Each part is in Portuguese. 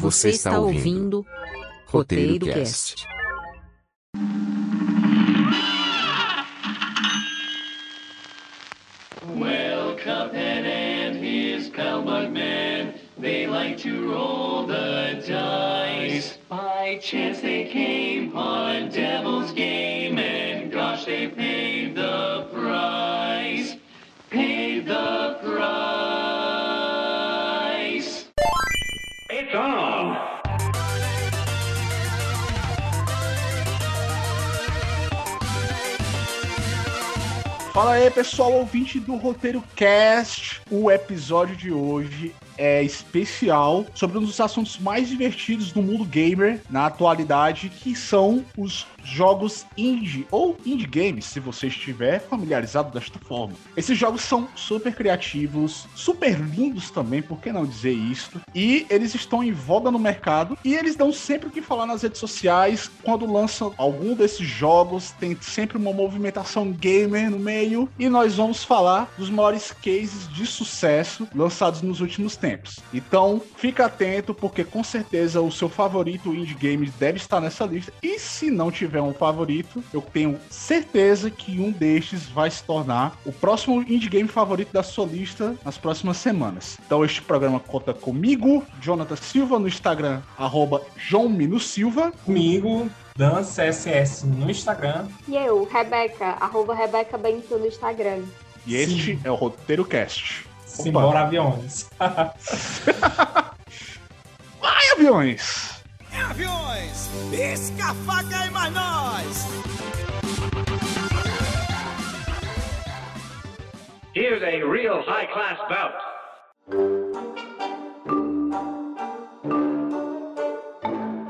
Você está ouvindo Roteiro Cast. Well, Cuphead and his pal Bugman, they like to roll the dice. By chance they came on a devil's game, and gosh, they paid Fala aí, pessoal, ouvinte do Roteiro Cast. O episódio de hoje é especial sobre um dos assuntos mais divertidos do mundo gamer na atualidade, que são os jogos indie ou indie games, se você estiver familiarizado desta forma. Esses jogos são super criativos, super lindos também, por que não dizer isso? E eles estão em voga no mercado e eles dão sempre o que falar nas redes sociais. Quando lançam algum desses jogos, tem sempre uma movimentação gamer no meio e nós vamos falar dos maiores cases de sucesso lançados nos últimos tempos. Então, fica atento porque com certeza o seu favorito indie game deve estar nessa lista e se não tiver um favorito, eu tenho certeza que um destes vai se tornar o próximo indie game favorito da sua lista nas próximas semanas. Então, este programa conta comigo, Jonathan Silva, no Instagram, arroba Silva. Comigo, Dan CSS no Instagram. E eu, Rebeca, arroba Rebeca Bento no Instagram. E este é o Roteiro Cast. Simbora aviões. Vai, aviões! Aviões, pisca a faca e mais nós! Here's a real high class bout.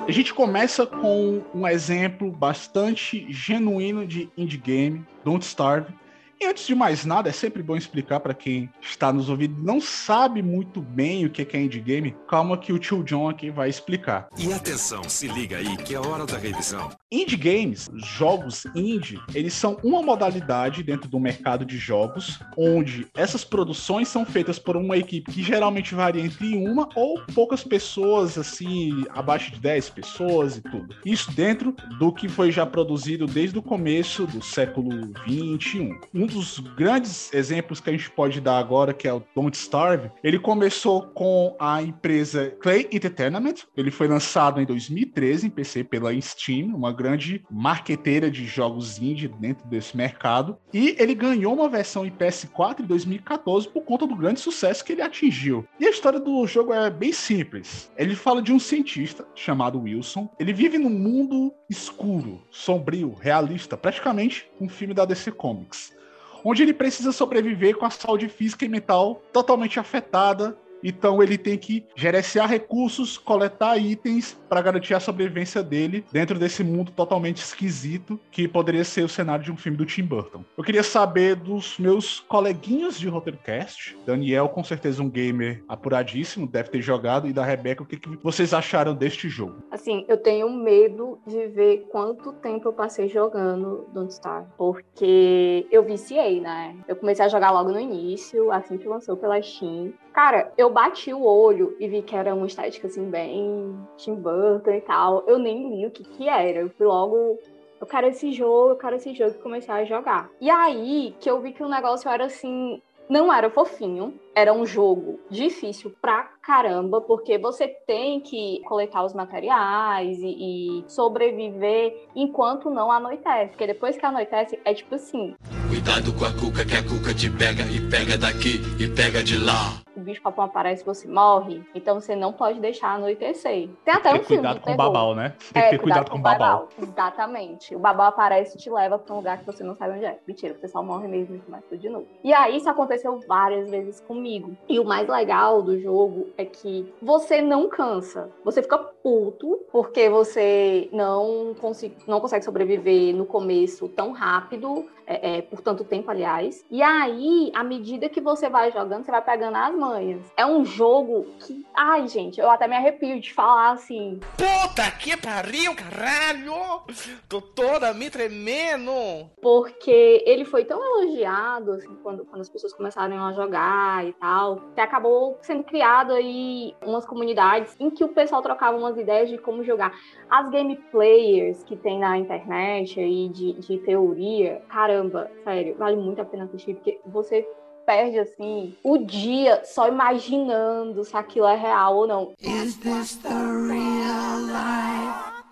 A gente começa com um exemplo bastante genuíno de indie game, Don't Starve. E antes de mais nada, é sempre bom explicar para quem está nos ouvindo e não sabe muito bem o que é indie game. Calma que o tio John aqui vai explicar. E atenção, se liga aí que é hora da revisão. Indie games, jogos indie, eles são uma modalidade dentro do mercado de jogos, onde essas produções são feitas por uma equipe que geralmente varia entre uma ou poucas pessoas, assim, abaixo de 10 pessoas e tudo. Isso dentro do que foi já produzido desde o começo do século 21. Um dos grandes exemplos que a gente pode dar agora, que é o Don't Starve, ele começou com a empresa Clay Entertainment. Ele foi lançado em 2013 em PC pela Steam, uma grande marqueteira de jogos indie dentro desse mercado. E ele ganhou uma versão em PS4 em 2014 por conta do grande sucesso que ele atingiu. E a história do jogo é bem simples. Ele fala de um cientista chamado Wilson. Ele vive num mundo escuro, sombrio, realista, praticamente um filme da DC Comics onde ele precisa sobreviver com a saúde física e mental totalmente afetada. Então ele tem que gerenciar recursos, coletar itens para garantir a sobrevivência dele dentro desse mundo totalmente esquisito que poderia ser o cenário de um filme do Tim Burton. Eu queria saber dos meus coleguinhas de RoteiroCast, Daniel com certeza um gamer apuradíssimo, deve ter jogado, e da Rebeca, o que, que vocês acharam deste jogo? Assim, eu tenho medo de ver quanto tempo eu passei jogando Don't Starve, porque eu viciei, né? Eu comecei a jogar logo no início, assim que lançou pela Steam. Cara, eu bati o olho e vi que era uma estética assim bem Tim Burton e tal. Eu nem li o que que era. Eu fui logo eu quero esse jogo, eu quero esse jogo e comecei a jogar. E aí que eu vi que o negócio era assim, não era fofinho, era um jogo difícil pra caramba, porque você tem que coletar os materiais e, e, sobreviver enquanto não anoitece. Porque depois que anoitece, é tipo assim. Cuidado com a cuca, que a cuca te pega e pega daqui e pega de lá. O bicho papão aparece, você morre. Então você não pode deixar anoitecer. Tem até Tem um filme cuidado com o babau, né? Tem É, que ter cuidado com o babau. Exatamente. O babau aparece e te leva pra um lugar que você não sabe onde é. Mentira, você só morre mesmo e começa tudo de novo. E aí isso aconteceu várias vezes comigo. E o mais legal do jogo é que você não cansa. Você fica puto porque você não, consi- não consegue sobreviver no começo tão rápido, é, é, por tanto tempo, aliás. E aí, à medida que você vai jogando, você vai pegando as manhas. Montanhas. É um jogo que, ai, gente, eu até me arrepio de falar assim. Puta que pariu, caralho! Tô toda me tremendo! Porque ele foi tão elogiado, assim, quando, quando as pessoas começaram a jogar e tal, que acabou sendo criado aí umas comunidades em que o pessoal trocava umas ideias de como jogar. As game players que tem na internet aí de, de teoria, caramba, sério, vale muito a pena assistir, porque você perde assim o dia só imaginando se aquilo é real ou não. Is this the real life?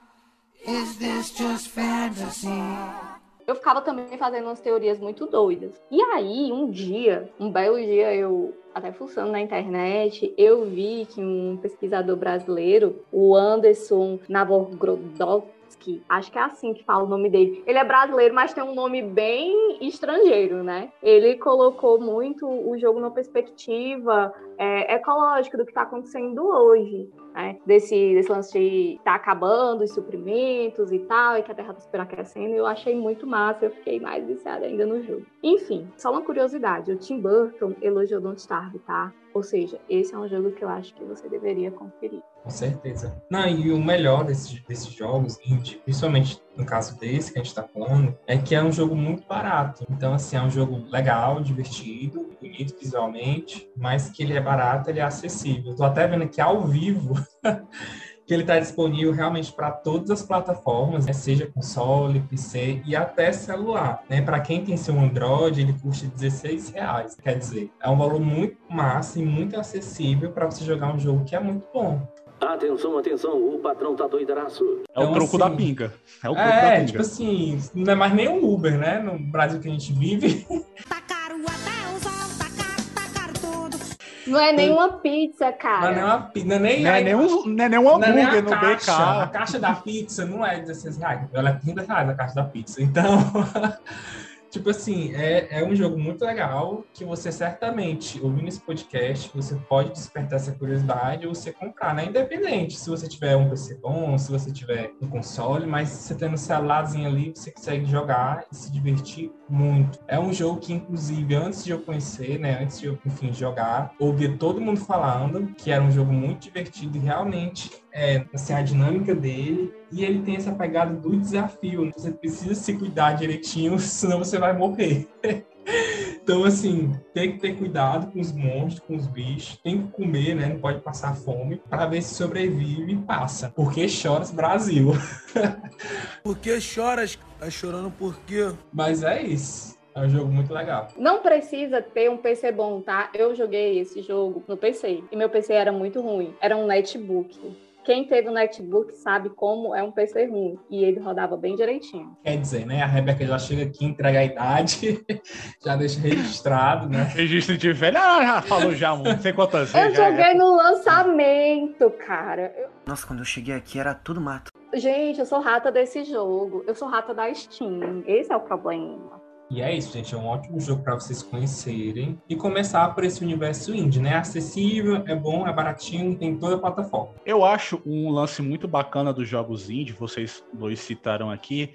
Is this just fantasy? Eu ficava também fazendo umas teorias muito doidas. E aí, um dia, um belo dia, eu até fuçando na internet, eu vi que um pesquisador brasileiro, o Anderson Acho que é assim que fala o nome dele. Ele é brasileiro, mas tem um nome bem estrangeiro, né? Ele colocou muito o jogo numa perspectiva é, ecológica do que está acontecendo hoje. Né? Desse, desse lance de tá acabando os suprimentos e tal, e que a Terra está superaquecendo, eu achei muito massa, eu fiquei mais viciada ainda no jogo. Enfim, só uma curiosidade, o Tim Burton elogiou Don't Starve, tá? Ou seja, esse é um jogo que eu acho que você deveria conferir. Com certeza. Não, e o melhor desses, desses jogos, principalmente no caso desse que a gente tá falando, é que é um jogo muito barato. Então, assim, é um jogo legal, divertido, bonito visualmente, mas que ele é barato, ele é acessível. Tô até vendo aqui ao vivo que ele está disponível realmente para todas as plataformas, né? seja console, PC e até celular. Né? Para quem tem seu Android, ele custa 16 reais. Quer dizer, é um valor muito massa e muito acessível para você jogar um jogo que é muito bom. Atenção, atenção, o patrão tá doidaraço. É o Então, troco assim, da pinga. É o troco da É, pinga. tipo assim, não é mais nem um Uber, né? No Brasil que a gente vive. Não é nenhuma pizza, Não é cara. nem uma pi- não é nem, Não é nem um, não é nem um não é nem hambúrguer a no caixa. A BK. caixa da pizza não é 16 reais. Ela é 30 reais a caixa da pizza. Então, tipo assim, é, é um jogo muito legal que você certamente, ouvindo esse podcast, você pode despertar essa curiosidade ou você comprar, né? Independente se você tiver um PC bom, se você tiver um console, mas você tendo um celularzinho ali, você consegue jogar e se divertir muito. É um jogo que, inclusive, antes de eu conhecer, né? Antes de eu, enfim, jogar, ouvia todo mundo falando que era um jogo muito divertido e realmente é, assim, a dinâmica dele e ele tem essa pegada do desafio. Você precisa se cuidar direitinho, senão você vai morrer. Então, assim, tem que ter cuidado com os monstros, com os bichos, tem que comer, né? Não pode passar fome, para ver se sobrevive e passa. Porque choras Brasil. Por que choras? Tá chorando por quê? Mas é isso. É um jogo muito legal. Não precisa ter um PC bom, tá? Eu joguei esse jogo no PC e meu PC era muito ruim. Era um netbook. Quem teve um netbook sabe como é um PC ruim. E ele rodava bem direitinho. Quer dizer, né? A Rebeca já chega aqui, entrega a idade, já deixa registrado, né? Registro de velho. Ah, já falou já. Não sei quantas Eu vezes. já é. joguei no lançamento, cara. Eu- Nossa, quando eu cheguei aqui era tudo mato. Gente, eu sou rata desse jogo. Eu sou rata da Steam. Esse é o problema. E é isso, gente. É um ótimo jogo para vocês conhecerem e começar por esse universo indie, né? Acessível, é bom, é baratinho, tem toda a plataforma. Eu acho um lance muito bacana dos jogos indie, vocês dois citaram aqui,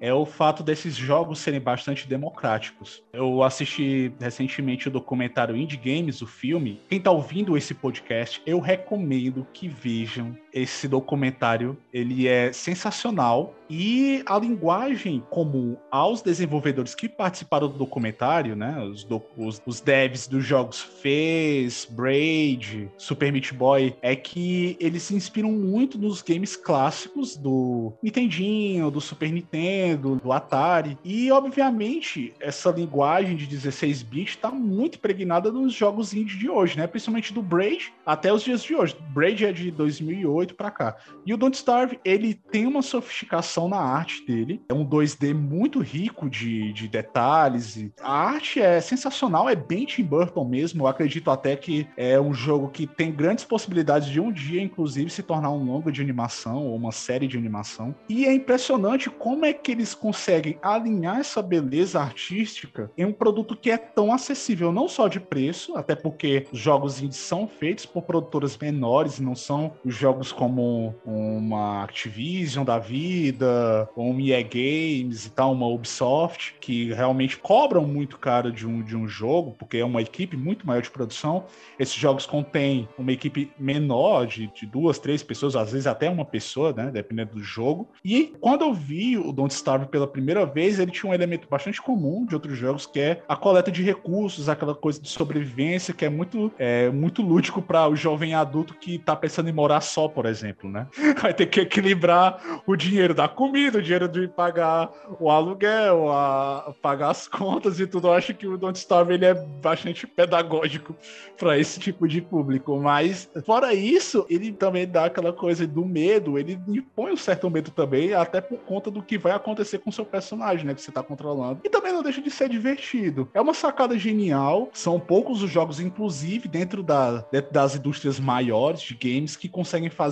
é o fato desses jogos serem bastante democráticos. Eu assisti recentemente o documentário Indie Games, o filme. Quem tá ouvindo esse podcast, eu recomendo que vejam esse documentário. Ele é sensacional e a linguagem comum aos desenvolvedores que participaram do documentário, né, os, do- os- os devs dos jogos Fez, Braid, Super Meat Boy, é que eles se inspiram muito nos games clássicos do Nintendinho, do Super Nintendo, do Atari. E, obviamente, essa linguagem de 16 bits está muito impregnada nos jogos indie de hoje, né? Principalmente do Braid até os dias de hoje. Braid é de 2008 para cá. E o Don't Starve, ele tem uma sofisticação na arte dele. É um 2D muito rico de, de detalhes. A arte é sensacional, é bem Tim Burton mesmo. Eu acredito até que é um jogo que tem grandes possibilidades de um dia, inclusive, se tornar um longa de animação ou uma série de animação. E é impressionante como é que eles conseguem alinhar essa beleza artística em um produto que é tão acessível, não só de preço, até porque os jogos indies são feitos por produtoras menores, não são os jogos jogos como uma Activision da vida, um EA Games e tal, uma Ubisoft, que realmente cobram muito caro de um, de um jogo, porque é uma equipe muito maior de produção. Esses jogos contêm uma equipe menor, de, de duas, três pessoas, às vezes até uma pessoa, né? Dependendo do jogo. E quando eu vi o Don't Starve pela primeira vez, ele tinha um elemento bastante comum de outros jogos, que é a coleta de recursos, aquela coisa de sobrevivência, que é muito, é, muito lúdico para o jovem adulto que tá pensando em morar só, por exemplo, né? Vai ter que equilibrar o dinheiro da comida, o dinheiro de pagar o aluguel, a, pagar as contas e tudo. Eu acho que o Don't Starve ele é bastante pedagógico para esse tipo de público. Mas, fora isso, ele também dá aquela coisa do medo, ele impõe um certo medo também, até por conta do que vai acontecer com o seu personagem, né? Que você tá controlando. E também não deixa de ser divertido. É uma sacada genial. São poucos os jogos, inclusive, dentro, da, dentro das indústrias maiores de games, que conseguem fazer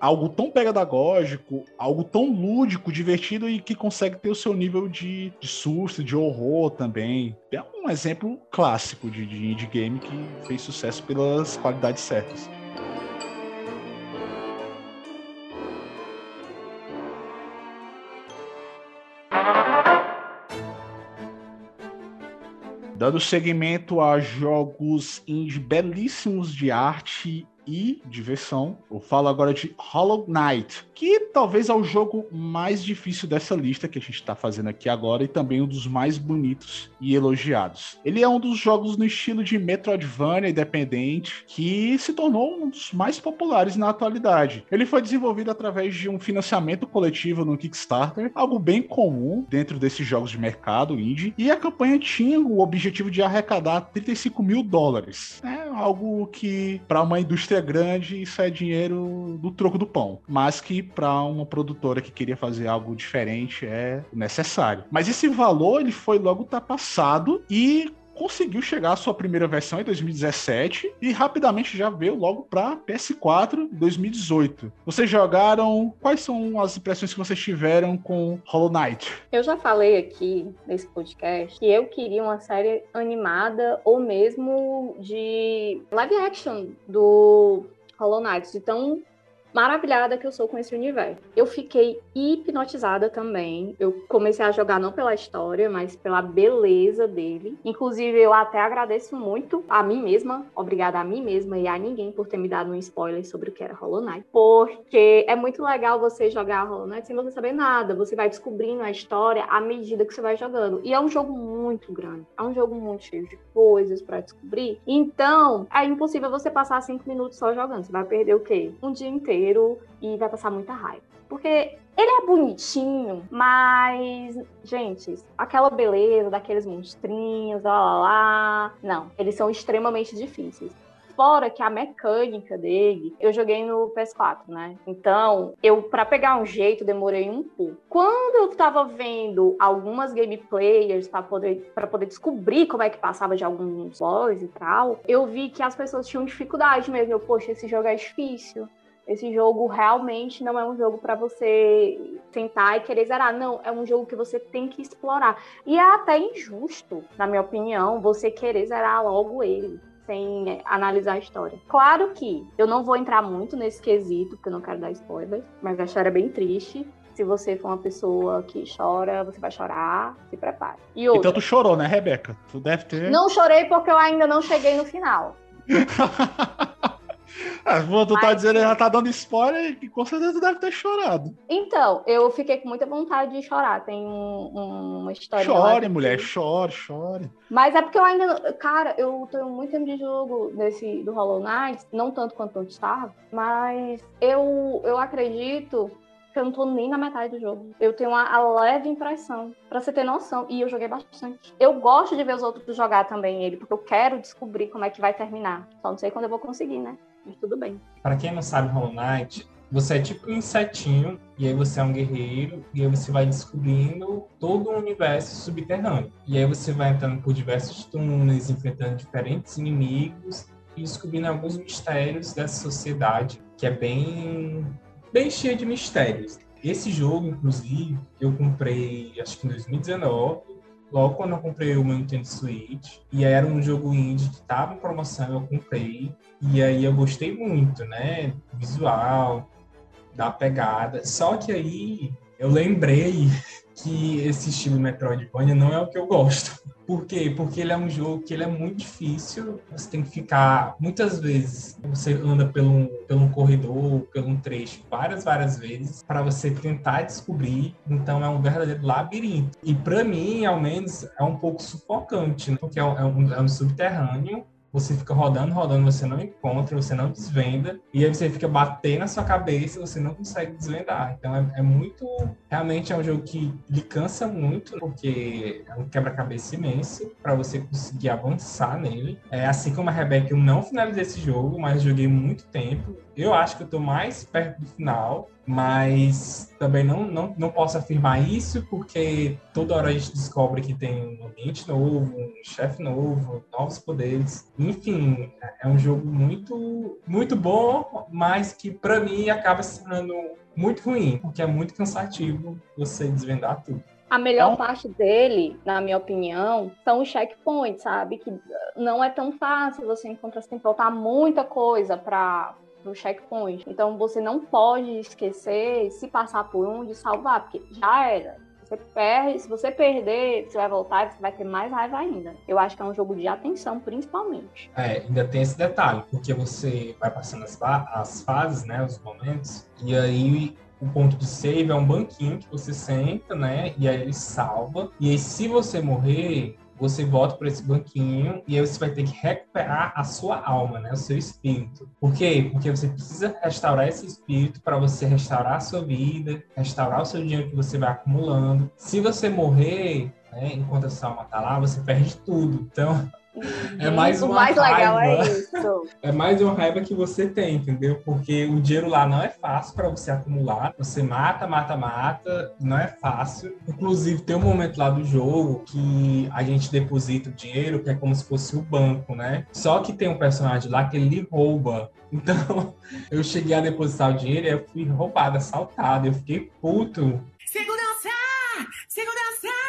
algo tão pedagógico, algo tão lúdico, divertido e que consegue ter o seu nível de, de susto, de horror também. É um exemplo clássico de, de indie game que fez sucesso pelas qualidades certas. Dando seguimento a jogos indie belíssimos de arte e diversão. Eu falo agora de Hollow Knight, que talvez é o jogo mais difícil dessa lista que a gente está fazendo aqui agora e também um dos mais bonitos e elogiados. Ele é um dos jogos no estilo de Metroidvania independente que se tornou um dos mais populares na atualidade. Ele foi desenvolvido através de um financiamento coletivo no Kickstarter, algo bem comum dentro desses jogos de mercado indie, e a campanha tinha o objetivo de arrecadar 35 mil dólares. É algo que, para uma indústria grande, isso é dinheiro do troco do pão, mas que para uma produtora que queria fazer algo diferente é necessário. Mas esse valor ele foi logo ultrapassado e conseguiu chegar à sua primeira versão em 2017 e rapidamente já veio logo para PS4 em 2018. Vocês jogaram? Quais são as impressões que vocês tiveram com Hollow Knight? Eu já falei aqui nesse podcast que eu queria uma série animada ou mesmo de live action do Hollow Knight, de tão maravilhada que eu sou com esse universo. Eu fiquei hipnotizada também. Eu comecei a jogar não pela história, mas pela beleza dele. Inclusive, eu até agradeço muito a mim mesma, obrigada a mim mesma e a ninguém por ter me dado um spoiler sobre o que era Hollow Knight, porque é muito legal você jogar Hollow Knight sem você saber nada. Você vai descobrindo a história à medida que você vai jogando. E é um jogo muito grande. É um jogo muito cheio de coisas para descobrir. Então, é impossível você passar cinco minutos só jogando. Você vai perder o quê? Um dia inteiro e vai passar muita raiva. Porque ele é bonitinho, mas, gente, aquela beleza daqueles monstrinhos, lá lá lá. Não, eles são extremamente difíceis. Fora que a mecânica dele, eu joguei no PS4, né? Então, eu para pegar um jeito demorei um pouco. Quando eu tava vendo algumas gameplayers para poder para poder descobrir como é que passava de alguns boss e tal, eu vi que as pessoas tinham dificuldade mesmo. Eu, poxa, esse jogo é difícil esse jogo realmente não é um jogo para você sentar e querer zerar. Não, é um jogo que você tem que explorar. E é até injusto, na minha opinião, você querer zerar logo ele. Sem analisar a história. Claro que eu não vou entrar muito nesse quesito, porque eu não quero dar spoilers, mas a história é bem triste. Se você for uma pessoa que chora, você vai chorar, se prepare. E outra, então tu chorou, né, Rebeca? Tu deve ter. Não chorei porque eu ainda não cheguei no final. Ah, tu tá dizendo, já tá dando spoiler que com certeza tu deve ter chorado. Então, eu fiquei com muita vontade de chorar. Tem um, um, uma história. Chore, mulher, chore, chore. Mas é porque eu ainda. Cara, eu tenho muito tempo de jogo desse, do Hollow Knight, não tanto quanto Don't Starve, mas eu, eu acredito que eu não tô nem na metade do jogo. Eu tenho uma a leve impressão, para você ter noção. E eu joguei bastante. Eu gosto de ver os outros jogar também ele, porque eu quero descobrir como é que vai terminar. Só não sei quando eu vou conseguir, né? Mas tudo bem. Para quem não sabe, Hollow Knight, você é tipo um insetinho, e aí você é um guerreiro, e aí você vai descobrindo todo o universo subterrâneo. E aí você vai entrando por diversos túneis, enfrentando diferentes inimigos e descobrindo alguns mistérios dessa sociedade, que é bem, bem cheia de mistérios. Esse jogo, inclusive, eu comprei acho que em 2019, logo quando eu comprei o meu Nintendo Switch. E aí era um jogo indie que tava em promoção, eu comprei. E aí eu gostei muito, né? Visual, da pegada. Só que aí eu lembrei que esse estilo Metroidvania não é o que eu gosto. Por quê? Porque ele é um jogo que ele é muito difícil. Você tem que ficar, muitas vezes, você anda pelo, pelo um corredor, pelo um trecho, várias, várias vezes, para você tentar descobrir. Então é um verdadeiro labirinto. E para mim, ao menos, é um pouco sufocante, né? porque é um, é um, é um subterrâneo você fica rodando, rodando, você não encontra, você não desvenda, e aí você fica batendo na sua cabeça, você não consegue desvendar. Então é, é muito. Realmente é um jogo que lhe cansa muito, porque é um quebra-cabeça imenso para você conseguir avançar nele. É, assim como a Rebeca, eu não finalizei esse jogo, mas joguei muito tempo. Eu acho que eu tô mais perto do final, mas também não, não, não posso afirmar isso, porque toda hora a gente descobre que tem um ambiente novo, um chefe novo, novos poderes. Enfim, é um jogo muito, muito bom, mas que para mim acaba se tornando muito ruim, porque é muito cansativo você desvendar tudo. A melhor parte dele, na minha opinião, são os checkpoints, sabe? Que não é tão fácil você encontrar, você tem que faltar muita coisa para no checkpoint. Então você não pode esquecer, se passar por um, de salvar, porque já era. Você perde, se você perder, você vai voltar e você vai ter mais raiva ainda. Eu acho que é um jogo de atenção, principalmente. É, ainda tem esse detalhe, porque você vai passando as, as fases, né, os momentos, e aí o ponto de save é um banquinho que você senta, né? E aí ele salva. E aí, se você morrer, você volta para esse banquinho e aí você vai ter que recuperar a sua alma, né? O seu espírito. Por quê? Porque você precisa restaurar esse espírito para você restaurar a sua vida, restaurar o seu dinheiro que você vai acumulando. Se você morrer, né, enquanto a sua alma tá lá, você perde tudo. Então, é mais uma o mais raiva. legal é isso. É mais uma raiva que você tem, entendeu? Porque o dinheiro lá não é fácil para você acumular. Você mata, mata, mata, não é fácil. Inclusive, tem um momento lá do jogo que a gente deposita o dinheiro, que é como se fosse o banco, né? Só que tem um personagem lá que ele rouba. Então, eu cheguei a depositar o dinheiro e eu fui roubado, assaltado. Eu fiquei puto. Segurança! Segurança!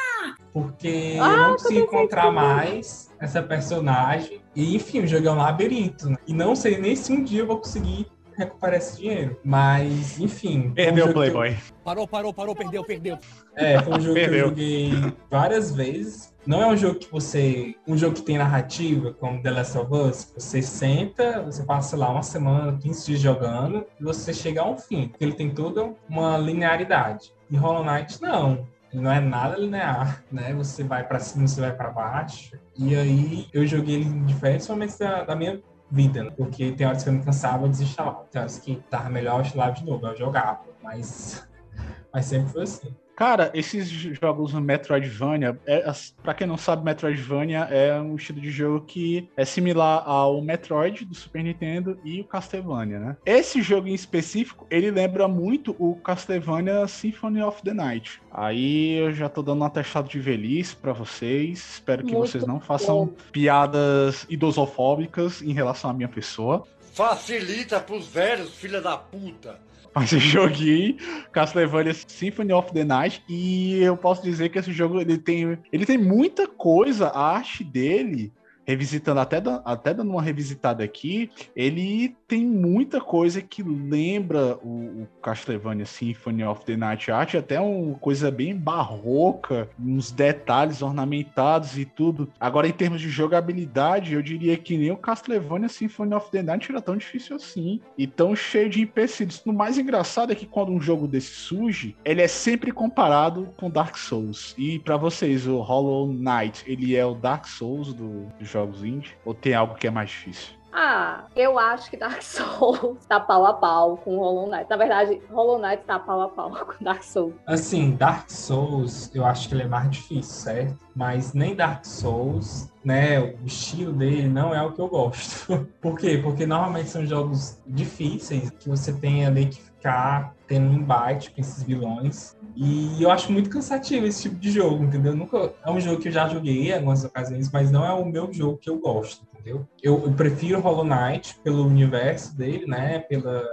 Porque Ah, eu não pensando encontrar mais essa personagem. E, enfim, o jogo é um labirinto. né? E não sei nem se um dia eu vou conseguir recuperar esse dinheiro. Mas, enfim. um Perdeu o que eu- Playboy. Parou, parou, parou, perdeu, perdeu. É, foi um jogo que eu joguei várias vezes. Não é um jogo que você. Um jogo que tem narrativa, como The Last of Us. Você senta, você passa lá uma semana, 15 dias jogando, e você chega a um fim. Porque ele tem toda uma linearidade. E Hollow Knight, não. Não é nada linear, né? Você vai pra cima, você vai pra baixo. E aí eu joguei ele em diferentes momentos da, da minha vida, né? Porque tem horas que eu me cansava, eu desinstalava. Tem horas que tava melhor, eu instalava de novo, eu jogava. Mas, mas sempre foi assim. Cara, esses jogos Metroidvania, é, pra quem não sabe, Metroidvania é um estilo de jogo que é similar ao Metroid do Super Nintendo e o Castlevania, né? Esse jogo em específico, ele lembra muito o Castlevania Symphony of the Night. Aí eu já tô dando um atestado de velhice pra vocês. Espero que Muito vocês não façam piadas idosofóbicas em relação à minha pessoa. Facilita pros velhos, filha da puta. Mas eu joguei Castlevania Symphony of the Night e eu posso dizer que esse jogo ele tem, ele tem muita coisa, a arte dele, revisitando até, da- até dando uma revisitada aqui, ele tem muita coisa que lembra o, o Castlevania Symphony of the Night Art, até uma coisa bem barroca, uns detalhes ornamentados e tudo. Agora, em termos de jogabilidade, eu diria que nem o Castlevania Symphony of the Night era tão difícil assim e tão cheio de empecilhos. O mais engraçado é que quando um jogo desse surge, ele é sempre comparado com Dark Souls. E pra vocês, o Hollow Knight, ele é o Dark Souls do- dos jogos indie? Ou tem algo que é mais difícil? Ah, eu acho que Dark Souls tá pau a pau com Hollow Knight. Na verdade, Hollow Knight tá pau a pau com Dark Souls. Assim, Dark Souls, eu acho que ele é mais difícil, certo? Mas nem Dark Souls, né? O estilo dele não é o que eu gosto. Por quê? Porque normalmente são jogos difíceis que você tem ali que ficar tendo um embate com esses vilões. E eu acho muito cansativo esse tipo de jogo, entendeu? Nunca é um jogo que eu já joguei em algumas ocasiões, mas não é o meu jogo que eu gosto, entendeu? Eu, eu prefiro Hollow Knight pelo universo dele, né? Pela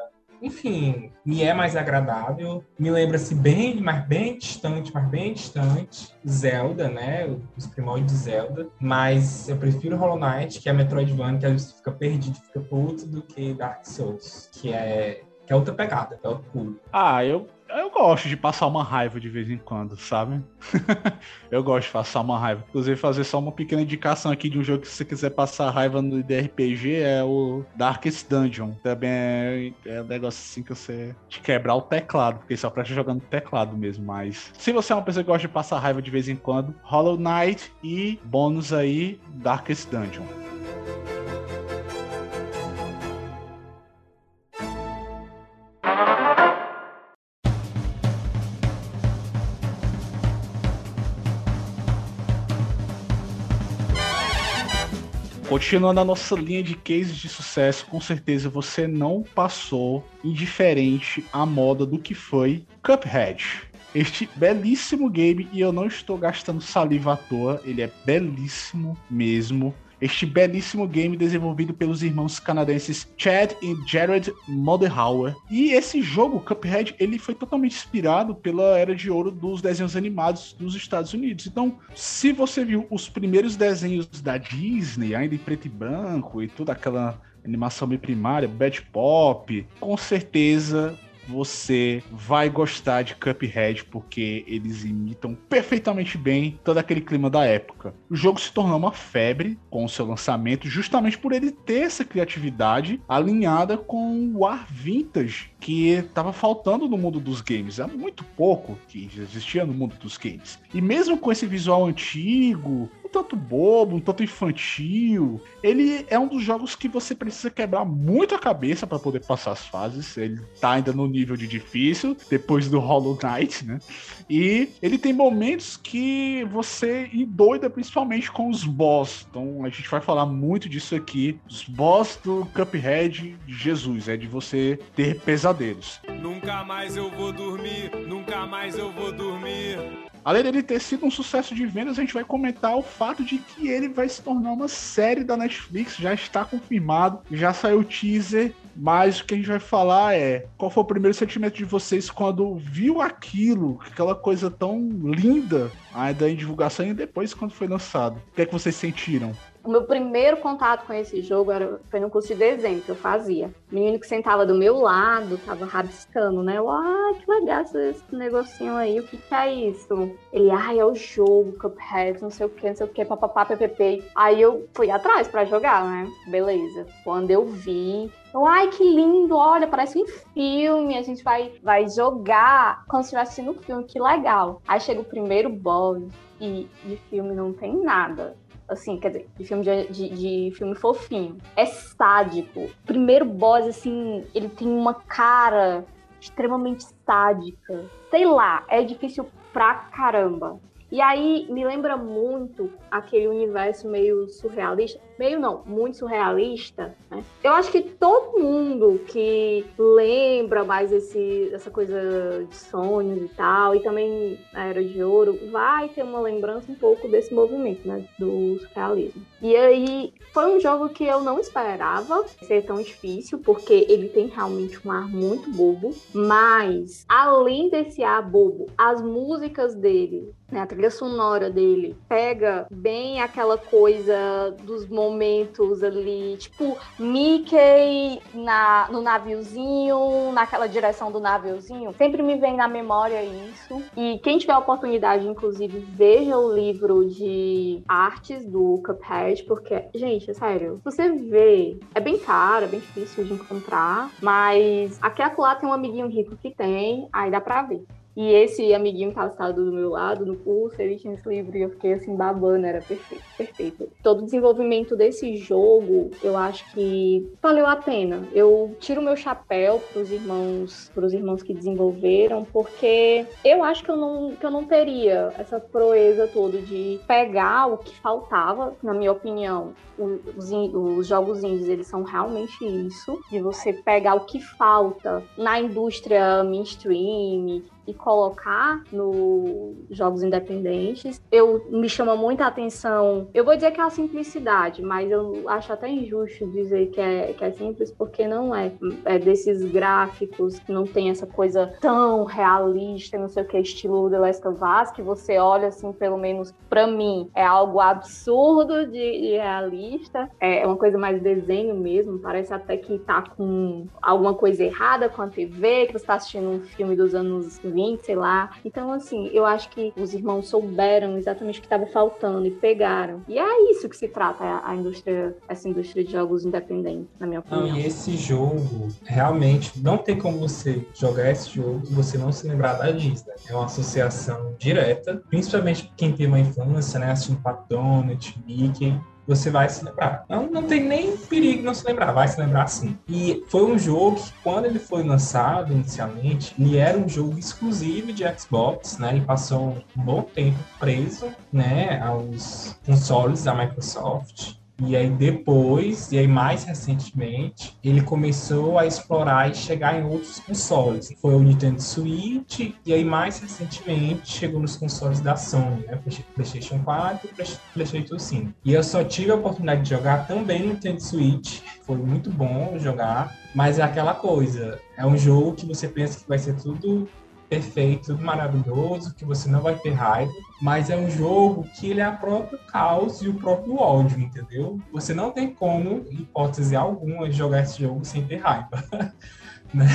enfim, me é mais agradável. Me lembra-se bem, mas bem distante, mas bem distante. Zelda, né? Os primórdios de Zelda. Mas eu prefiro Hollow Knight, que é Metroidvania, que às vezes fica perdido, fica puto, do que Dark Souls, que é, que é outra pegada, é outro pulo. Ah, eu eu gosto de passar uma raiva de vez em quando, sabe? eu gosto de passar uma raiva. Inclusive, fazer só uma pequena indicação aqui de um jogo que você quiser passar raiva no DRPG é o Darkest Dungeon. Também é, é um negócio assim que você te quebrar o teclado, porque só presta jogando teclado mesmo. Mas se você é uma pessoa que gosta de passar raiva de vez em quando, Hollow Knight e bônus aí, Darkest Dungeon. Continuando a nossa linha de cases de sucesso, com certeza você não passou indiferente à moda do que foi Cuphead. Este belíssimo game, e eu não estou gastando saliva à toa, ele é belíssimo mesmo este belíssimo game desenvolvido pelos irmãos canadenses Chad e Jared Moderhauer. E esse jogo, Cuphead, ele foi totalmente inspirado pela era de ouro dos desenhos animados dos Estados Unidos. Então, se você viu os primeiros desenhos da Disney, ainda em preto e branco, e toda aquela animação bem primária, Bad Pop, com certeza você vai gostar de Cuphead porque eles imitam perfeitamente bem todo aquele clima da época. O jogo se tornou uma febre com o seu lançamento, justamente por ele ter essa criatividade alinhada com o ar vintage que estava faltando no mundo dos games. Há muito pouco que existia no mundo dos games. E mesmo com esse visual antigo, um tanto bobo, um tanto infantil. Ele é um dos jogos que você precisa quebrar muito a cabeça para poder passar as fases. Ele tá ainda no nível de difícil, depois do Hollow Knight, né? E ele tem momentos que você endoida principalmente com os boss. Então a gente vai falar muito disso aqui. Os boss do Cuphead, Jesus, é de você ter pesadelos. Nunca mais eu vou dormir, nunca mais eu vou dormir. Além dele ter sido um sucesso de vendas, a gente vai comentar o fato de que ele vai se tornar uma série da Netflix, já está confirmado, já saiu o teaser, mas o que a gente vai falar é qual foi o primeiro sentimento de vocês quando viu aquilo, aquela coisa tão linda ainda em divulgação e depois quando foi lançado. O que é que vocês sentiram? O meu primeiro contato com esse jogo era, foi no curso de desenho que eu fazia. O menino que sentava do meu lado tava rabiscando, né? Eu, ah, que legal esse negocinho aí, o que que é isso? Ele, ah, é o jogo, Cuphead, não sei o que, não sei o que, papapá, ppp. Aí eu fui atrás pra jogar, né? Beleza. Quando eu vi, eu, ai, que lindo, olha, parece um filme, a gente vai, vai jogar como se estivesse assistindo filme, que legal. Aí chega o primeiro boss e de filme não tem nada assim, quer dizer, de filme de, de, de, filme fofinho. É sádico. Primeiro boss, assim, ele tem uma cara extremamente sádica. Sei lá, é difícil pra caramba. E aí me lembra muito aquele universo meio surrealista. Meio não, muito surrealista. Né? Eu acho que todo mundo que lembra mais esse, essa coisa de sonhos e tal, e também a Era de Ouro, vai ter uma lembrança um pouco desse movimento, né? Do surrealismo. E aí foi um jogo que eu não esperava ser tão difícil, porque ele tem realmente um ar muito bobo. Mas, além desse ar bobo, as músicas dele né, a trilha sonora dele pega bem aquela coisa dos momentos ali, tipo Mickey na, no naviozinho, naquela direção do naviozinho. Sempre me vem na memória isso. E quem tiver a oportunidade, inclusive, veja o livro de artes do Cuphead, porque, gente, é sério, você vê, é bem caro, é bem difícil de encontrar, mas aqui acolá tem um amiguinho rico que tem, aí dá pra ver. E esse amiguinho sentado do meu lado no curso, ele tinha esse livro e eu fiquei assim babando, era perfeito, perfeito. Todo o desenvolvimento desse jogo, eu acho que valeu a pena. Eu tiro meu chapéu pros irmãos, pros irmãos que desenvolveram, porque eu acho que eu não, que eu não teria essa proeza toda de pegar o que faltava, na minha opinião. Os, os jogos indies, eles são realmente isso, de você pegar o que falta na indústria mainstream e colocar no jogos independentes. Eu me chama muita atenção. Eu vou dizer que é a simplicidade, mas eu acho até injusto dizer que é, que é simples, porque não é. É desses gráficos que não tem essa coisa tão realista, não sei o que, estilo The Last of Us, que você olha assim, pelo menos pra mim, é algo absurdo de, de realista. É uma coisa mais desenho mesmo. Parece até que tá com alguma coisa errada com a TV, que você tá assistindo um filme dos anos 20, sei lá. Então, assim, eu acho que os irmãos souberam exatamente o que estava faltando e pegaram. E é isso que se trata a, indústria, essa indústria de jogos independentes, na minha opinião. Não, e esse jogo, realmente, não tem como você jogar esse jogo e você não se lembrar da Disney. É uma associação direta, principalmente quem tem uma infância, né, assistindo Pat Donald, Mickey, você vai se lembrar. Não, não tem nem perigo não se lembrar, vai se lembrar sim. E foi um jogo que, quando ele foi lançado inicialmente, ele era um jogo exclusivo de Xbox, né? Ele passou um bom tempo preso, né, aos consoles da Microsoft. E aí depois, e aí mais recentemente, ele começou a explorar e chegar em outros consoles. Foi o Nintendo Switch, e aí mais recentemente chegou nos consoles da Sony, né? PlayStation 4 e PlayStation 5. E eu só tive a oportunidade de jogar também no Nintendo Switch. Foi muito bom jogar, mas é aquela coisa, é um jogo que você pensa que vai ser tudo perfeito, maravilhoso, que você não vai ter raiva, mas é um jogo que ele é o próprio caos e o próprio ódio, entendeu? Você não tem como, em hipótese alguma, jogar esse jogo sem ter raiva, né?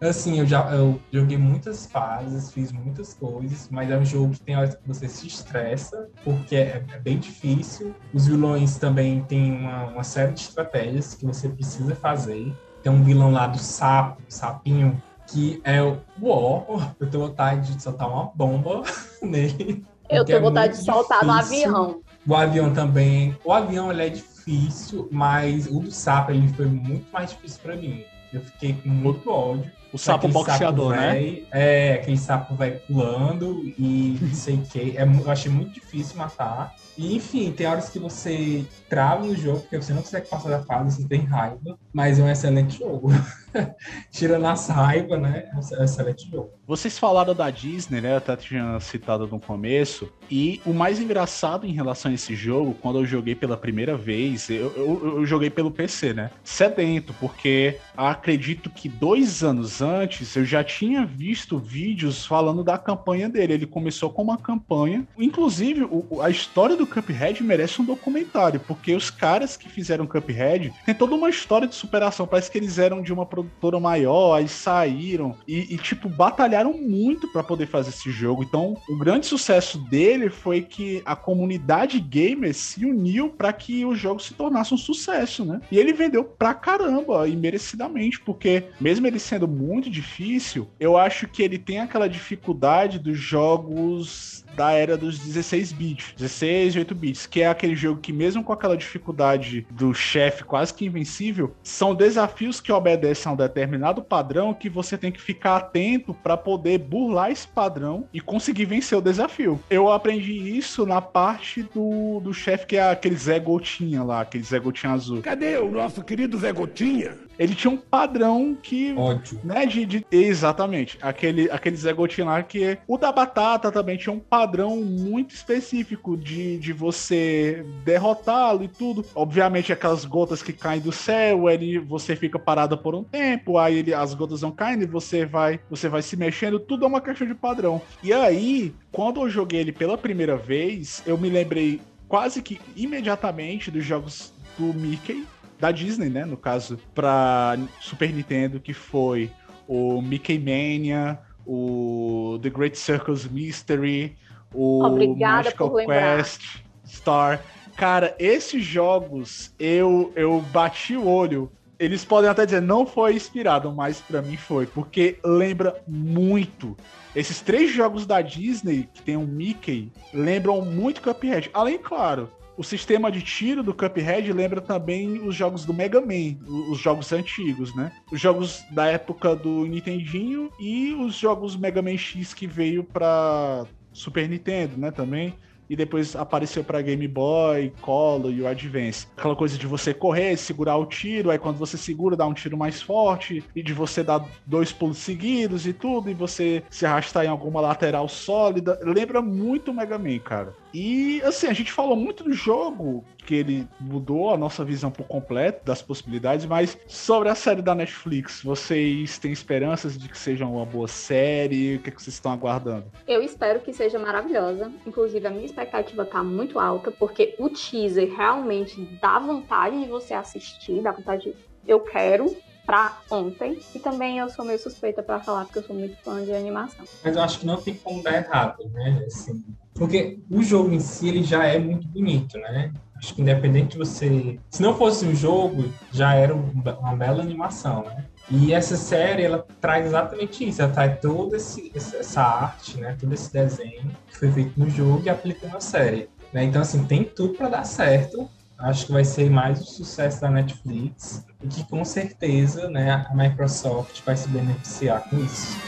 Assim, eu já eu joguei muitas fases, fiz muitas coisas, mas é um jogo que tem horas que você se estressa, porque é, é bem difícil. Os vilões também têm uma, uma série de estratégias que você precisa fazer. Tem um vilão lá do sapo, sapinho, que é o War. Eu tenho vontade de soltar uma bomba nele. Eu tenho é vontade de soltar no avião. O avião também. O avião ele é difícil, mas o do sapo ele foi muito mais difícil para mim. Eu fiquei com muito ódio. O sapo boxeador, sapo véio, né? É, aquele sapo vai pulando e não sei o que. É, eu achei muito difícil matar. E, enfim, tem horas que você trava no jogo, porque você não consegue passar da fase, você tem raiva, mas é um excelente jogo. Tirando as raiva, né? É um excelente jogo. Vocês falaram da Disney, né? Eu até tinha citado no começo. E o mais engraçado em relação a esse jogo, quando eu joguei pela primeira vez, eu, eu, eu joguei pelo PC, né? Sedento, porque acredito que dois anos antes eu já tinha visto vídeos falando da campanha dele. Ele começou com uma campanha. Inclusive, o, a história do Cuphead merece um documentário, porque os caras que fizeram Cuphead tem toda uma história de superação. Parece que eles eram de uma produtora maior, aí saíram e, e tipo, batalharam muito para poder fazer esse jogo. Então, o grande sucesso dele foi que a comunidade gamer se uniu para que o jogo se tornasse um sucesso, né? E ele vendeu pra caramba e merecidamente, porque mesmo ele sendo muito difícil, eu acho que ele tem aquela dificuldade dos jogos da era dos 16 bits, 16 e 8 bits, que é aquele jogo que mesmo com aquela dificuldade do chefe quase que invencível, são desafios que obedecem a um determinado padrão que você tem que ficar atento para poder burlar esse padrão e conseguir vencer o desafio. Eu aprendi isso na parte do, do chefe que é aquele Zé Gotinha lá, aquele Zé Gotinha azul. Cadê o nosso querido Zé Gotinha? Ele tinha um padrão que. Ódio. Né, de, de, exatamente. Aquele, aquele Zé Gotinha lá que. O da batata também tinha um padrão muito específico de, de você derrotá-lo e tudo. Obviamente, aquelas gotas que caem do céu, ele, você fica parado por um tempo, aí ele, as gotas vão caindo e você vai, você vai se mexendo, tudo é uma questão de padrão. E aí, quando eu joguei ele pela primeira vez, eu me lembrei quase que imediatamente dos jogos do Mickey, da Disney, né? No caso, para Super Nintendo, que foi o Mickey Mania, o The Great Circus Mystery, o Obrigada Magical por lembrar. Quest, Star. Cara, esses jogos eu, eu bati o olho. Eles podem até dizer não foi inspirado, mas para mim foi, porque lembra muito. Esses três jogos da Disney que tem o Mickey lembram muito Cuphead. Além, claro, o sistema de tiro do Cuphead lembra também os jogos do Mega Man, os jogos antigos, né? Os jogos da época do Nintendinho e os jogos Mega Man X que veio pra Super Nintendo, né, também. e depois apareceu para Game Boy, Color e o Advance. Aquela coisa de você correr, segurar o tiro, aí quando você segura dá um tiro mais forte e de você dar dois pulos seguidos e tudo e você se arrastar em alguma lateral sólida. Lembra muito o Mega Man, cara. E assim, a gente falou muito do jogo, que ele mudou a nossa visão por completo das possibilidades, mas sobre a série da Netflix, vocês têm esperanças de que seja uma boa série? O que, é que vocês estão aguardando? Eu espero que seja maravilhosa. Inclusive, a minha expectativa tá muito alta, porque o teaser realmente dá vontade de você assistir, dá vontade de eu quero pra ontem. E também eu sou meio suspeita pra falar, porque eu sou muito fã de animação. Mas eu acho que não tem como dar errado, né? Assim, porque o jogo em si ele já é muito bonito, né? Acho que independente de você. Se não fosse um jogo, já era uma bela animação, né? E essa série, ela traz exatamente isso. Ela traz toda essa arte, né? Todo esse desenho que foi feito no jogo e aplica na série. Né? Então, assim, tem tudo para dar certo. Acho que vai ser mais um sucesso da Netflix e que com certeza né, a Microsoft vai se beneficiar com isso.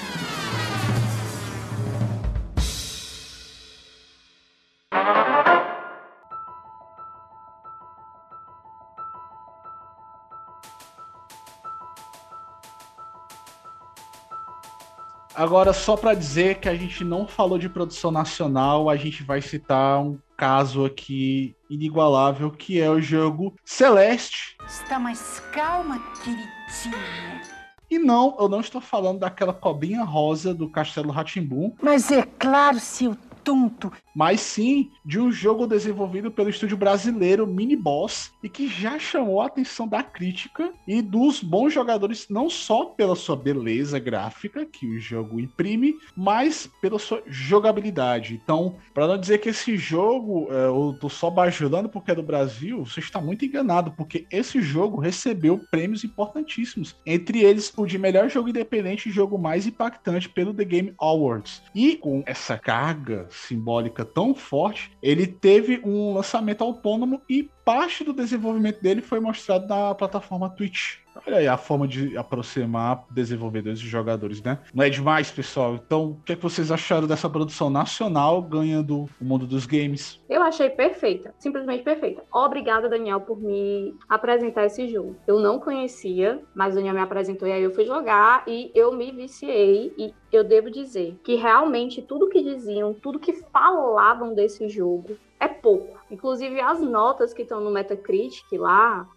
Agora, só para dizer que a gente não falou de produção nacional, a gente vai citar um caso aqui inigualável, que é o jogo Celeste. Está mais calma, queridinha. E não, eu não estou falando daquela cobrinha rosa do Castelo Ratimbum. Mas é claro, seu tonto. Mas sim de um jogo desenvolvido pelo estúdio brasileiro Mini Boss e que já chamou a atenção da crítica e dos bons jogadores, não só pela sua beleza gráfica que o jogo imprime, mas pela sua jogabilidade. Então, para não dizer que esse jogo é, eu tô só bajulando porque é do Brasil, você está muito enganado, porque esse jogo recebeu prêmios importantíssimos, entre eles o de melhor jogo independente e jogo mais impactante pelo The Game Awards. E com essa carga simbólica tão forte, ele teve um lançamento autônomo e parte do desenvolvimento dele foi mostrado na plataforma Twitch. Olha aí a forma de aproximar desenvolvedores e jogadores, né? Não é demais, pessoal? Então, o que, é que vocês acharam dessa produção nacional ganhando o mundo dos games? Eu achei perfeita, simplesmente perfeita. Obrigada, Daniel, por me apresentar esse jogo. Eu não conhecia, mas o Daniel me apresentou e aí eu fui jogar e eu me viciei. E eu devo dizer que realmente tudo que diziam, tudo que falavam desse jogo é pouco. Inclusive, as notas que estão no Metacritic lá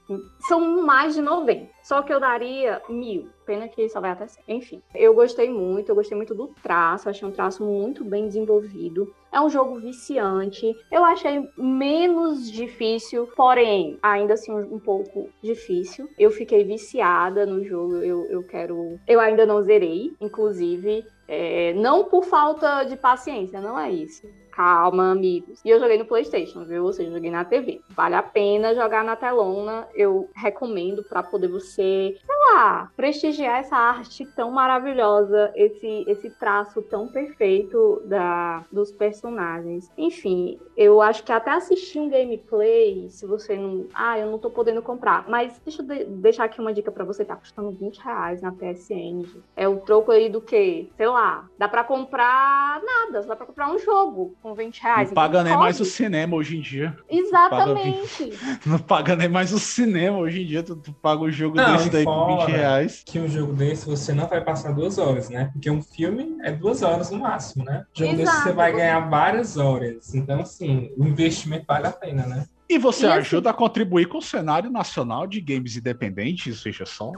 são mais de 90. Só que eu daria mil. Pena que só vai até 100. Enfim, eu gostei muito. Eu gostei muito do traço. Achei um traço muito bem desenvolvido. É um jogo viciante. Eu achei menos difícil, porém, ainda assim um pouco difícil. Eu fiquei viciada no jogo. Eu, eu quero. Eu ainda não zerei, inclusive. É, não por falta de paciência, não é isso. Calma, amigos. E eu joguei no PlayStation, viu? Ou seja, joguei na TV. Vale a pena jogar na telona. Eu recomendo para poder você, lá, prestigiar essa arte tão maravilhosa, esse, esse traço tão perfeito da, dos personagens. Enfim, eu acho que até assistir um gameplay, se você não. Ah, eu não tô podendo comprar. Mas deixa eu de, deixar aqui uma dica para você: tá custando 20 reais na PSN. É o troco aí do quê? Sei lá. Dá para comprar nada, dá pra comprar um jogo com 20 reais. Não paga então nem pode. mais o cinema hoje em dia. Exatamente. Não paga nem mais o cinema hoje em dia. Tu, tu paga o jogo Não, desse daí por 20 fora reais. Que um jogo desse você não vai passar duas horas, né? Porque um filme é duas horas no máximo, né? Um jogo desse Exato. você vai ganhar várias horas. Então, assim, o investimento vale a pena, né? E você E assim- ajuda a contribuir com o cenário nacional de games independentes, veja só.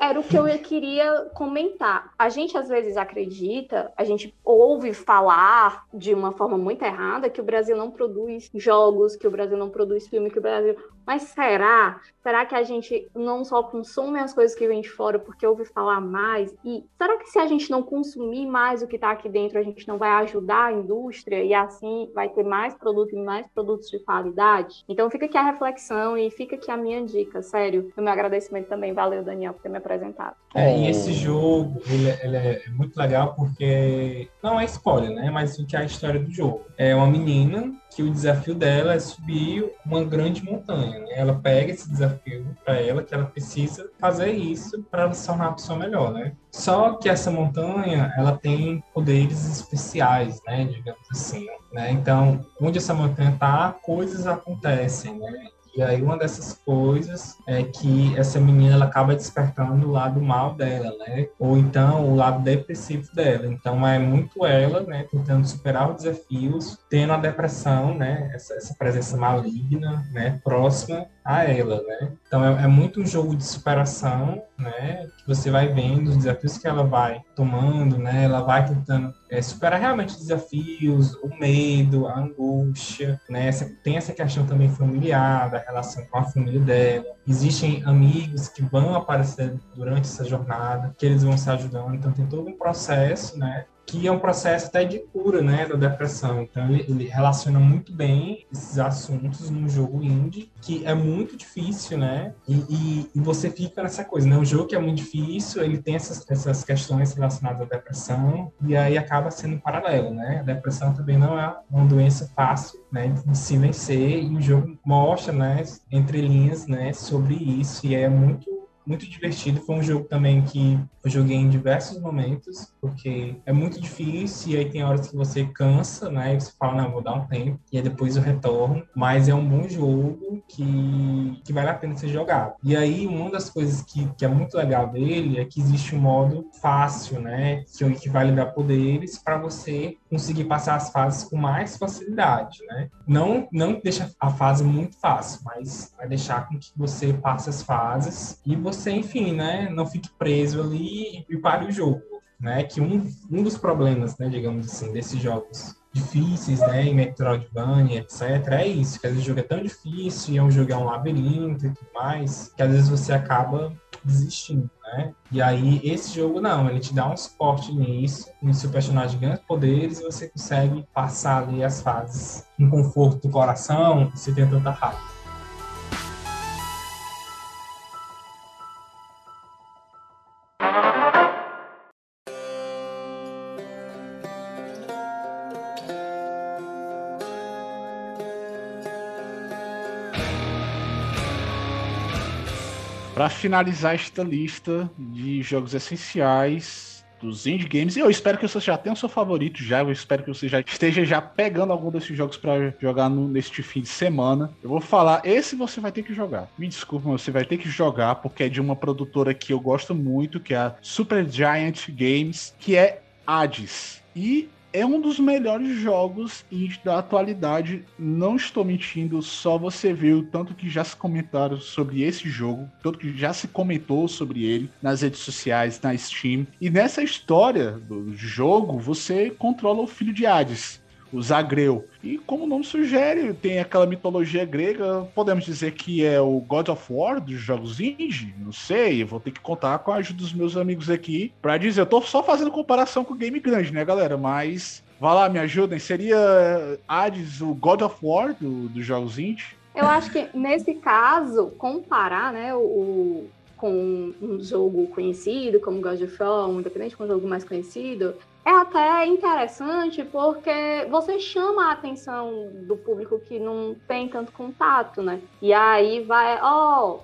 Era o que eu queria comentar. A gente às vezes acredita, a gente ouve falar de uma forma muito errada que o Brasil não produz jogos, que o Brasil não produz filme, que o Brasil. Mas será? Será que a gente não só consome as coisas que vêm de fora porque ouve falar mais? E será que se a gente não consumir mais o que está aqui dentro, a gente não vai ajudar a indústria e assim vai ter mais produto e mais produtos de qualidade? Então fica aqui a reflexão e fica aqui a minha dica, sério. O meu agradecimento também, valeu, Daniel, por ter me apresentado. É, e esse jogo, ele, é- ele é muito legal porque não é spoiler, né? Mas o que é a história do jogo. É uma menina que o desafio dela é subir uma grande montanha. Né? Ela pega esse desafio para ela, que ela precisa fazer isso para se tornar uma pessoa melhor, né? Só que essa montanha, ela tem poderes especiais, né? Digamos assim. Né? Então, onde essa montanha está, coisas acontecem, né? E aí uma dessas coisas é que essa menina ela acaba despertando o lado mal dela, né? Ou então o lado depressivo dela. Então é muito ela, né, tentando superar os desafios, tendo a depressão, né, essa, essa presença maligna, né, próxima a ela, né? Então é, é, muito um jogo de superação, né? Você vai vendo os desafios que ela vai tomando, né? Ela vai tentando é, superar realmente os desafios, o medo, a angústia, né? Essa, tem essa questão também familiar, da relação com a família dela. Existem amigos que vão aparecer durante essa jornada, que eles vão se ajudando. Então tem todo um processo, né? Que é um processo até de cura, né, da depressão. Então ele, ele, relaciona muito bem esses assuntos num jogo indie que é muito difícil, né? E, e, e, você fica nessa coisa, né? Um jogo que é muito difícil, ele tem essas, essas questões relacionadas à depressão e aí acaba sendo um paralelo, né? A depressão também não é uma doença fácil, né, de se vencer e o jogo mostra, né, entre linhas, né, sobre isso e é muito muito divertido. Foi um jogo também que eu joguei em diversos momentos, porque é muito difícil e aí tem horas que você cansa, né? E você fala, não, vou dar um tempo e aí depois eu retorno. Mas é um bom jogo que, que vale a pena ser jogado. E aí, uma das coisas que, que é muito legal dele é que existe um modo fácil, né? Que, que vai lhe dar poderes para você conseguir passar as fases com mais facilidade, né? Não, não deixa a fase muito fácil, mas vai deixar com que você passe as fases e você, enfim, né? Não fique preso ali e pare o jogo, né? Que um, um dos problemas, né, digamos assim, desses jogos difíceis, né, em Metroidvania, etc. É isso, que às vezes o jogo é tão difícil, e é um jogo é um labirinto e tudo mais, que às vezes você acaba desistindo, né? E aí esse jogo não, ele te dá um suporte nisso, no seu personagem ganha poderes e você consegue passar ali as fases em conforto do coração, sem ter tanta raiva. Para finalizar esta lista de jogos essenciais dos indie games, e eu espero que você já tenha o seu favorito já, eu espero que você já esteja já pegando algum desses jogos para jogar no, neste fim de semana. Eu vou falar, esse você vai ter que jogar. Me desculpe, mas você vai ter que jogar porque é de uma produtora que eu gosto muito, que é a Super Giant Games, que é Hades. E é um dos melhores jogos da atualidade. Não estou mentindo, só você viu tanto que já se comentaram sobre esse jogo, tanto que já se comentou sobre ele nas redes sociais, na Steam. E nessa história do jogo, você controla o filho de Hades o Zagreu. E como o nome sugere, tem aquela mitologia grega, podemos dizer que é o God of War dos jogos indie? Não sei, vou ter que contar com a ajuda dos meus amigos aqui para dizer. Eu tô só fazendo comparação com o game grande, né, galera? Mas Vai lá, me ajudem. Seria Hades o God of War do, dos jogos indie? Eu acho que nesse caso, comparar né, o, com um jogo conhecido, como God of War, independente com um jogo mais conhecido, é até interessante porque você chama a atenção do público que não tem tanto contato, né? E aí vai, ó, oh,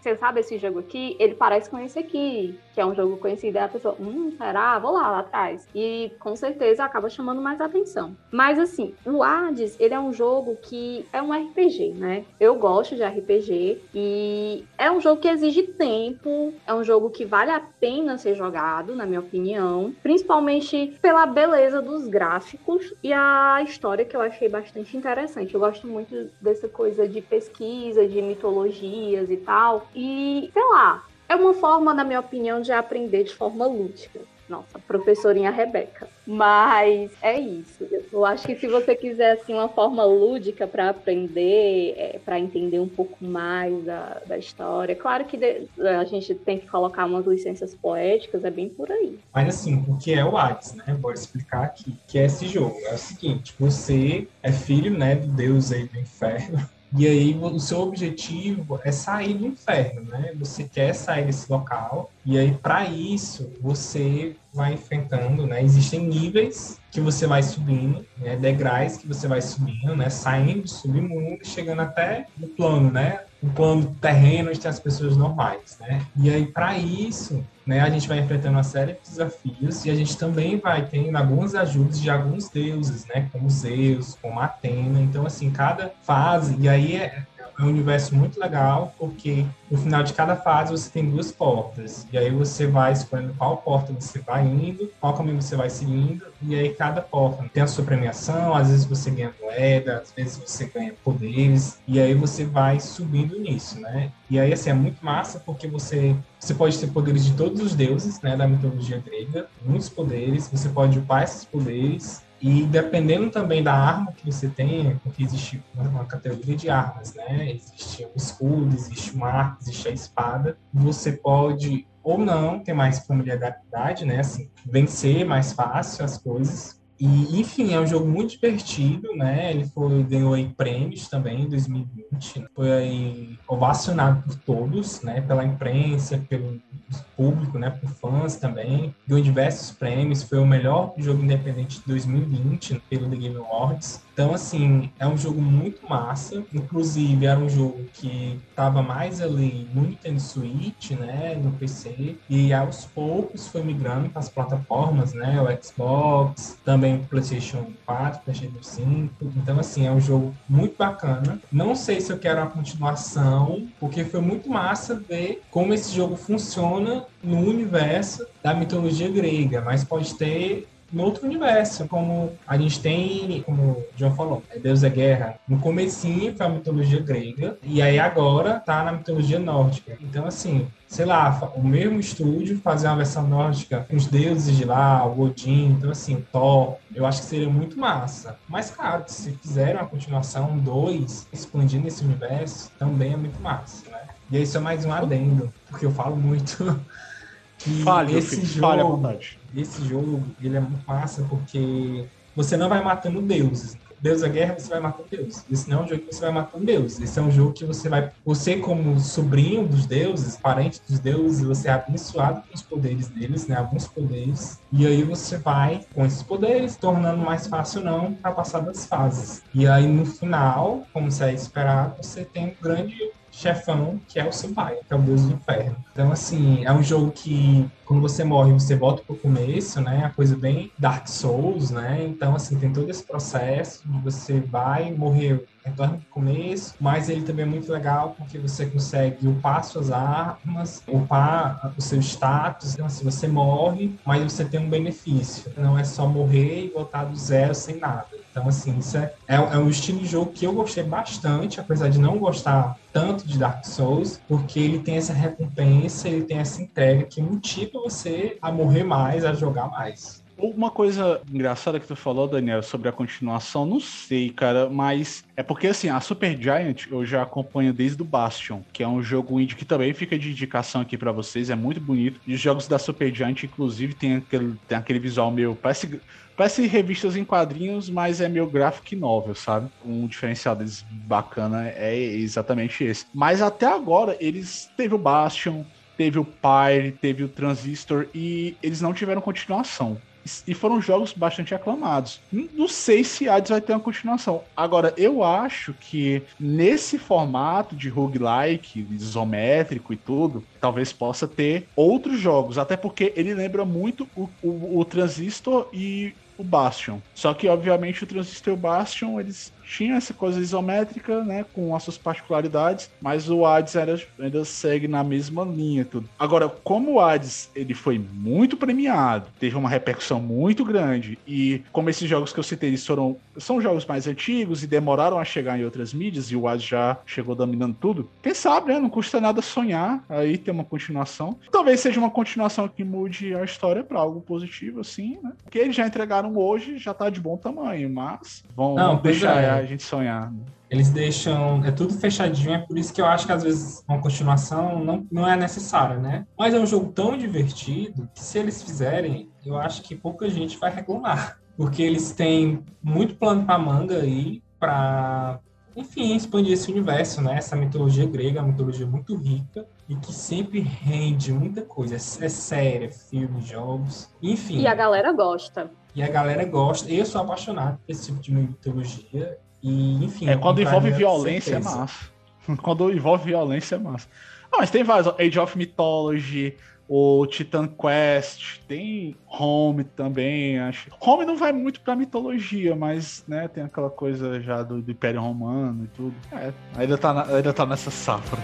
você sabe esse jogo aqui? Ele parece com esse aqui, que é um jogo conhecido. A pessoa, hum, será? Vou lá, lá atrás. E com certeza acaba chamando mais atenção. Mas assim, o Hades, ele é um jogo que é um RPG, né? Eu gosto de RPG e é um jogo que exige tempo, é um jogo que vale a pena ser jogado, na minha opinião, principalmente pela beleza dos gráficos e a história que eu achei bastante interessante. Eu gosto muito dessa coisa de pesquisa, de mitologias e tal. E, sei lá, é uma forma, na minha opinião, de aprender de forma lúdica. Nossa, professorinha Rebeca. Mas é isso. Eu acho que se você quiser assim uma forma lúdica para aprender, é, para entender um pouco mais da, da história, claro que de, a gente tem que colocar umas licenças poéticas, é bem por aí. Mas assim, o que é o Hades, né? Vou explicar aqui. Que é esse jogo? É o seguinte: você é filho, né, do deus aí do inferno. E aí o seu objetivo é sair do inferno, né? Você quer sair desse local e aí para isso você vai enfrentando, né? Existem níveis que você vai subindo, né? degraus que você vai subindo, né? Saindo do submundo chegando até o plano, né? O plano terreno onde tem as pessoas normais, né? E aí, para isso, né, a gente vai enfrentando uma série de desafios e a gente também vai tendo algumas ajudas de alguns deuses, né? Como Zeus, como Atena. Então, assim, cada fase... E aí, é, é um universo muito legal, porque no final de cada fase você tem duas portas. E aí você vai escolhendo qual porta você vai indo, qual caminho você vai seguindo, e aí cada porta tem a sua premiação, às vezes você ganha moeda, às vezes você ganha poderes, e aí você vai subindo nisso, né? E aí, assim, é muito massa porque você, você pode ter poderes de todos os deuses, né, da mitologia grega, muitos poderes, você pode upar esses poderes, e dependendo também da arma que você tem, porque existe uma categoria de armas, né? Existe o escudo, existe o arco, existe a espada. Você pode ou não ter mais familiaridade, né? Assim, vencer mais fácil as coisas. E, enfim, é um jogo muito divertido, né? Ele foi, ganhou aí prêmios também em 2020. Foi aí ovacionado por todos, né? Pela imprensa, pelo público, né, por fãs também. Ganhou diversos prêmios, foi o melhor jogo independente de 2020 pelo The Game Awards. Então, assim, é um jogo muito massa. Inclusive, era um jogo que estava mais ali no Nintendo Switch, né, no PC. E aos poucos foi migrando para as plataformas, né, o Xbox, também o PlayStation 4, PlayStation 5. Então, assim, é um jogo muito bacana. Não sei se eu quero uma continuação, porque foi muito massa ver como esse jogo funciona no universo da mitologia grega, mas pode ter no outro universo, como a gente tem, como o John falou, é Deus é guerra. No comecinho foi a mitologia grega, e aí agora tá na mitologia nórdica. Então, assim, sei lá, o mesmo estúdio fazer uma versão nórdica com os deuses de lá, o Odin, então assim, Thor, eu acho que seria muito massa. Mas claro, se fizerem uma continuação, dois, expandindo esse universo, também é muito massa, né? E aí só mais um adendo, porque eu falo muito que Fale, esse jogo, esse jogo, ele é muito massa porque você não vai matando deuses. Deus é guerra, você vai matando deuses. Esse não é um jogo que você vai matando deuses. Esse é um jogo que você vai, você como sobrinho dos deuses, parente dos deuses, você é abençoado com os poderes deles, né? Alguns poderes. E aí você vai com esses poderes, tornando mais fácil não para passar das fases. E aí no final, como você é esperado, você tem um grande chefão, que é o seu pai, que é o deus do inferno. Então, assim, é um jogo que quando você morre, você volta pro começo, né? A coisa bem Dark Souls, né? Então, assim, tem todo esse processo de você vai morrer, retorna pro começo, mas ele também é muito legal porque você consegue upar suas armas, upar o seu status. Então, assim, você morre, mas você tem um benefício. Não é só morrer e voltar do zero sem nada. Então, assim, isso é, é, é um estilo de jogo que eu gostei bastante, apesar de não gostar tanto de Dark Souls, porque ele tem essa recompensa, ele tem essa entrega que motiva você a morrer mais, a jogar mais. Uma coisa engraçada que tu falou, Daniel, sobre a continuação, não sei, cara, mas é porque assim, a Super Giant eu já acompanho desde o Bastion, que é um jogo indie que também fica de indicação aqui pra vocês, é muito bonito. E os jogos da Super Giant, inclusive, tem aquele, tem aquele visual meio. Parece, parece revistas em quadrinhos, mas é meio graphic novel, sabe? Um diferencial deles bacana é exatamente esse. Mas até agora, eles teve o Bastion, teve o Pyre, teve o Transistor e eles não tiveram continuação. E foram jogos bastante aclamados. Não sei se Hades vai ter uma continuação. Agora, eu acho que nesse formato de roguelike, isométrico e tudo, talvez possa ter outros jogos. Até porque ele lembra muito o, o, o Transistor e o Bastion. Só que, obviamente, o Transistor e o Bastion, eles tinham essa coisa isométrica, né, com as suas particularidades, mas o Hades era, ainda segue na mesma linha tudo. Agora, como o Hades, ele foi muito premiado, teve uma repercussão muito grande, e como esses jogos que eu citei, eles foram, são jogos mais antigos e demoraram a chegar em outras mídias, e o Hades já chegou dominando tudo, quem sabe, né, não custa nada sonhar, aí ter uma continuação. Talvez seja uma continuação que mude a história para algo positivo, assim, né, porque eles já entregaram hoje, já tá de bom tamanho, mas vão, Não, deixar é. A gente sonhar. né? Eles deixam. É tudo fechadinho, é por isso que eu acho que às vezes uma continuação não, não é necessária, né? Mas é um jogo tão divertido que se eles fizerem, eu acho que pouca gente vai reclamar. Porque eles têm muito plano pra manga aí pra enfim, expandir esse universo, né? Essa mitologia grega, uma mitologia muito rica e que sempre rende muita coisa. É é série, é filme, jogos, enfim. E a galera gosta. E a galera gosta. Eu sou apaixonado por esse tipo de mitologia. E, enfim. É, quando envolve violência é certeza. massa. Quando envolve violência é massa. Ah, mas tem vários. Age of Mythology, o Titan Quest, tem Home também, acho. Home não vai muito pra mitologia, mas, né, tem aquela coisa já do, do Império Romano e tudo. É, ainda tá, na- ainda tá nessa safra.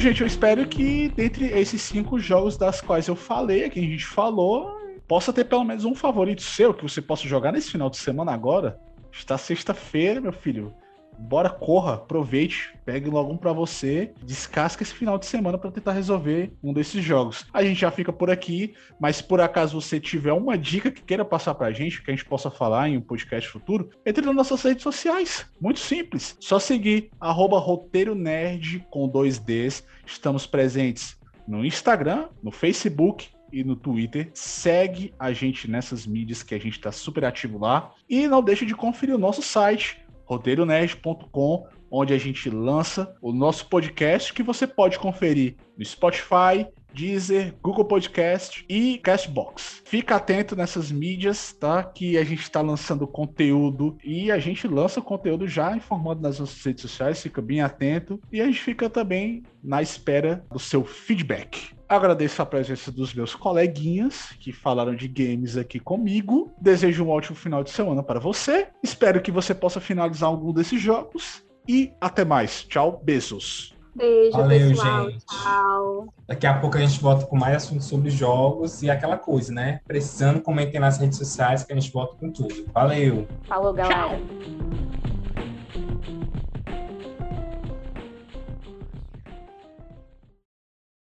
Gente, eu espero que dentre esses cinco jogos das quais eu falei, que a gente falou, possa ter pelo menos um favorito seu que você possa jogar nesse final de semana agora. Está sexta-feira, meu filho. Bora, corra, aproveite, pegue logo um pra você, descasca esse final de semana pra tentar resolver um desses jogos. A gente já fica por aqui, mas se por acaso você tiver uma dica que queira passar pra gente, que a gente possa falar em um podcast futuro, entre nas nossas redes sociais. Muito simples. Só seguir arroba roteiro nerd com dois Ds. Estamos presentes no Instagram, no Facebook e no Twitter. Segue a gente nessas mídias que a gente está super ativo lá. E não deixe de conferir o nosso site, roteironerd.com, onde a gente lança o nosso podcast que você pode conferir no Spotify, Deezer, Google Podcast e Castbox. Fica atento nessas mídias, tá? Que a gente está lançando conteúdo e a gente lança conteúdo já informando nas nossas redes sociais, fica bem atento e a gente fica também na espera do seu feedback. Agradeço a presença dos meus coleguinhas que falaram de games aqui comigo. Desejo um ótimo final de semana para você. Espero que você possa finalizar algum desses jogos. E até mais. Tchau, beijos. Beijo, Valeu, pessoal. gente. Tchau. Daqui a pouco a gente volta com mais assuntos sobre jogos e aquela coisa, né? Precisando, comentem nas redes sociais que a gente volta com tudo. Valeu! Falou, galera.